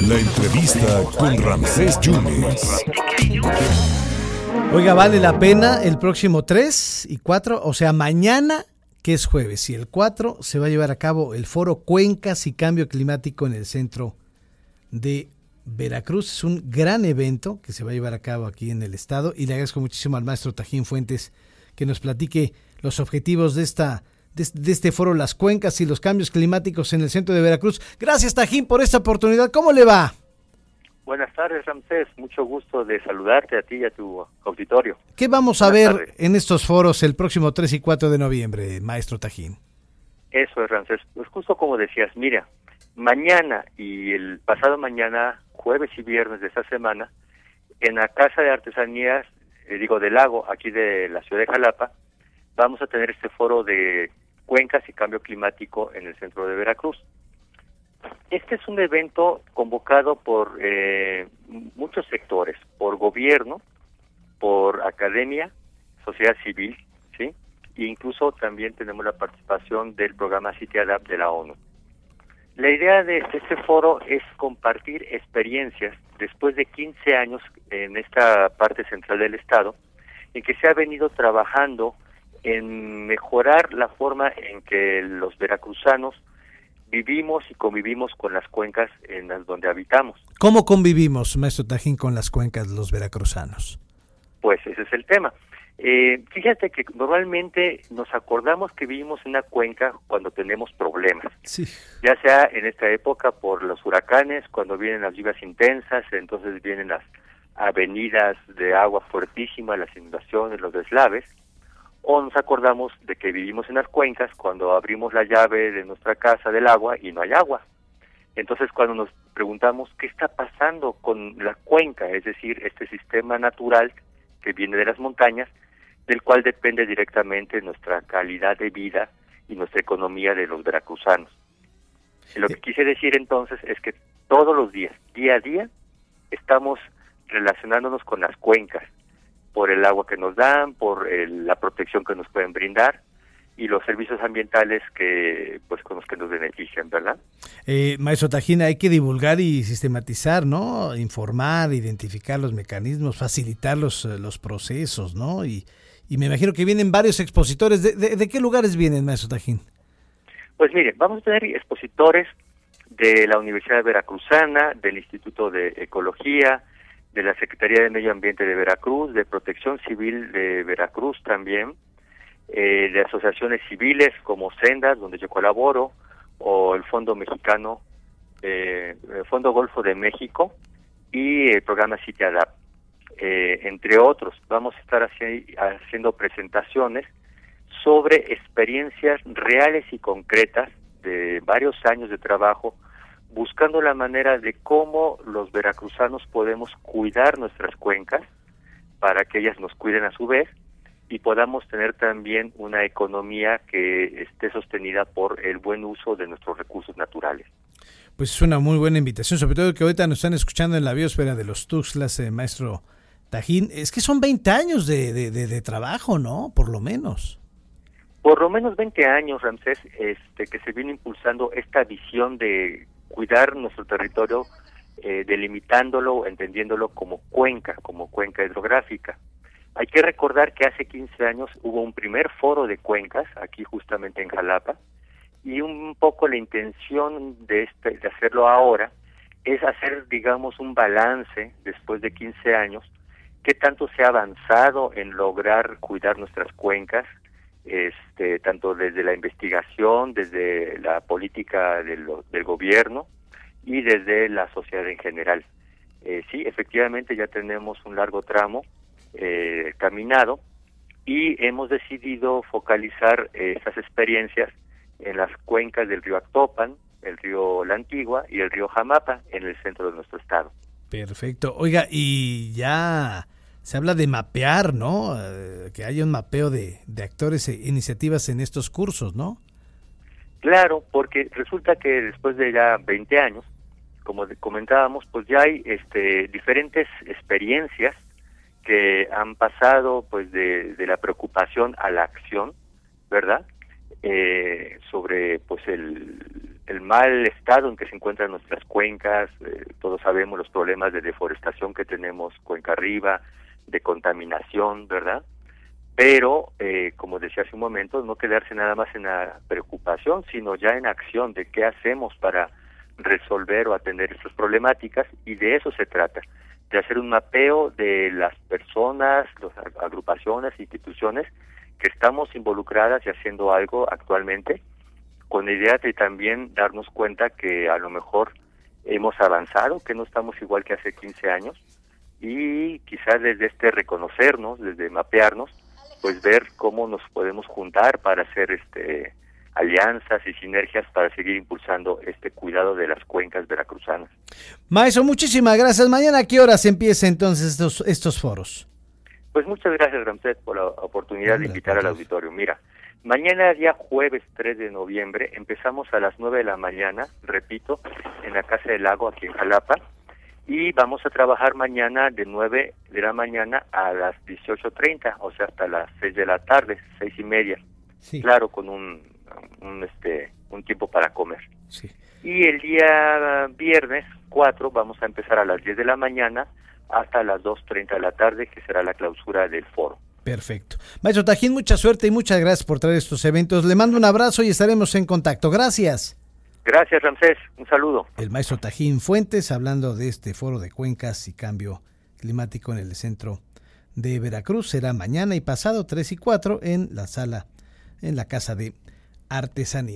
La entrevista con Ramsés Yunes. Oiga, vale la pena el próximo 3 y 4, o sea, mañana, que es jueves, y el 4 se va a llevar a cabo el foro Cuencas y Cambio Climático en el centro de Veracruz. Es un gran evento que se va a llevar a cabo aquí en el estado y le agradezco muchísimo al maestro Tajín Fuentes que nos platique los objetivos de esta de, este foro Las Cuencas y los Cambios Climáticos en el centro de Veracruz. Gracias Tajín por esta oportunidad. ¿Cómo le va? Buenas tardes, Ramsés. Mucho gusto de saludarte a ti y a tu auditorio. ¿Qué vamos a ver en estos foros el próximo 3 y 4 de noviembre, maestro Tajín? Eso es, Ramsés. Pues justo como decías, mira, mañana y el pasado mañana, jueves y viernes de esta semana, en la Casa de Artesanías, eh, digo, del lago, aquí de la ciudad de Jalapa, vamos a tener este foro de cuencas y cambio climático en el centro de Veracruz. Este es un evento convocado por eh, muchos sectores, por gobierno, por academia, sociedad civil, ¿sí? E incluso también tenemos la participación del programa City Adapt de la ONU. La idea de este foro es compartir experiencias después de 15 años en esta parte central del Estado, en que se ha venido trabajando en mejorar la forma en que los veracruzanos vivimos y convivimos con las cuencas en las donde habitamos. ¿Cómo convivimos, maestro Tajín, con las cuencas los veracruzanos? Pues ese es el tema. Eh, fíjate que normalmente nos acordamos que vivimos en una cuenca cuando tenemos problemas. Sí. Ya sea en esta época por los huracanes, cuando vienen las lluvias intensas, entonces vienen las avenidas de agua fuertísima, las inundaciones, los deslaves o nos acordamos de que vivimos en las cuencas cuando abrimos la llave de nuestra casa del agua y no hay agua. Entonces cuando nos preguntamos qué está pasando con la cuenca, es decir, este sistema natural que viene de las montañas, del cual depende directamente nuestra calidad de vida y nuestra economía de los veracruzanos. Lo que quise decir entonces es que todos los días, día a día, estamos relacionándonos con las cuencas, por el agua que nos dan, por la protección que nos pueden brindar y los servicios ambientales que pues con los que nos benefician, ¿verdad? Eh, maestro Tajina, hay que divulgar y sistematizar, ¿no? Informar, identificar los mecanismos, facilitar los, eh, los procesos, ¿no? Y, y me imagino que vienen varios expositores. ¿De, de, qué lugares vienen, maestro Tajín? Pues mire, vamos a tener expositores de la Universidad Veracruzana, del Instituto de Ecología, de la Secretaría de Medio Ambiente de Veracruz, de Protección Civil de Veracruz también, eh, de asociaciones civiles como Sendas, donde yo colaboro, o el Fondo Mexicano, eh, el Fondo Golfo de México y el programa City Adapt, eh, entre otros. Vamos a estar haciendo presentaciones sobre experiencias reales y concretas de varios años de trabajo buscando la manera de cómo los veracruzanos podemos cuidar nuestras cuencas para que ellas nos cuiden a su vez y podamos tener también una economía que esté sostenida por el buen uso de nuestros recursos naturales. Pues es una muy buena invitación, sobre todo que ahorita nos están escuchando en la biosfera de los Tuxtlas, eh, maestro Tajín. Es que son 20 años de, de, de, trabajo, ¿no? Por lo menos. Por lo menos 20 años, Ramsés, este, que se viene impulsando esta visión de cuidar nuestro territorio eh, delimitándolo, entendiéndolo como cuenca, como cuenca hidrográfica. Hay que recordar que hace 15 años hubo un primer foro de cuencas aquí justamente en Jalapa y un poco la intención de este de hacerlo ahora es hacer digamos un balance después de 15 años qué tanto se ha avanzado en lograr cuidar nuestras cuencas este, tanto desde la investigación, desde la política del, gobierno y desde la sociedad en general. Eh, sí, efectivamente ya tenemos un largo tramo eh, caminado y hemos decidido focalizar eh, esas experiencias en las cuencas del río Actopan, el río La Antigua y el río Jamapa en el centro de nuestro estado. Perfecto. Oiga, y ya se habla de mapear, ¿no? Eh, que haya un mapeo de, actores e iniciativas en estos cursos, ¿no? Claro, porque resulta que después de ya 20 años, como comentábamos, pues ya hay este, diferentes experiencias que han pasado pues de, la preocupación a la acción, ¿verdad? Eh, sobre pues el, el mal estado en que se encuentran nuestras cuencas, eh, todos sabemos los problemas de deforestación que tenemos cuenca arriba, de contaminación, ¿verdad? Pero, eh, como decía hace un momento, no quedarse nada más en la preocupación, sino ya en acción de qué hacemos para resolver o atender estas problemáticas y de eso se trata, de hacer un mapeo de las personas, las agrupaciones, instituciones que estamos involucradas y haciendo algo actualmente, con la idea de también darnos cuenta que a lo mejor hemos avanzado, que no estamos igual que hace 15 años, y quizás desde este reconocernos, desde mapearnos, pues ver cómo nos podemos juntar para hacer este alianzas y sinergias para seguir impulsando este cuidado de las cuencas veracruzanas. Maestro, muchísimas gracias. Mañana a qué horas empieza entonces estos, estos foros? Pues muchas gracias, Ramsés, por la oportunidad de invitar al auditorio. Mira, mañana día jueves 3 de noviembre empezamos a las 9 de la mañana, repito, en la Casa del Lago aquí en Jalapa y vamos a trabajar mañana de 9 de la mañana a las 18.30, o sea, hasta las 6 de la tarde, seis y media. Claro, con un, un, este, un tiempo para comer. Sí. Y el día viernes 4 vamos a empezar a las 10 de la mañana hasta las 2.30 de la tarde, que será la clausura del foro. Perfecto. Maestro Tajín, mucha suerte y muchas gracias por traer estos eventos. Le mando un abrazo y estaremos en contacto. Gracias. Gracias, Ramsés. Un saludo. El maestro Tajín Fuentes hablando de este foro de cuencas y cambio climático en el centro de Veracruz. Será mañana y pasado 3 y 4 en la sala, en la Casa de Artesanía.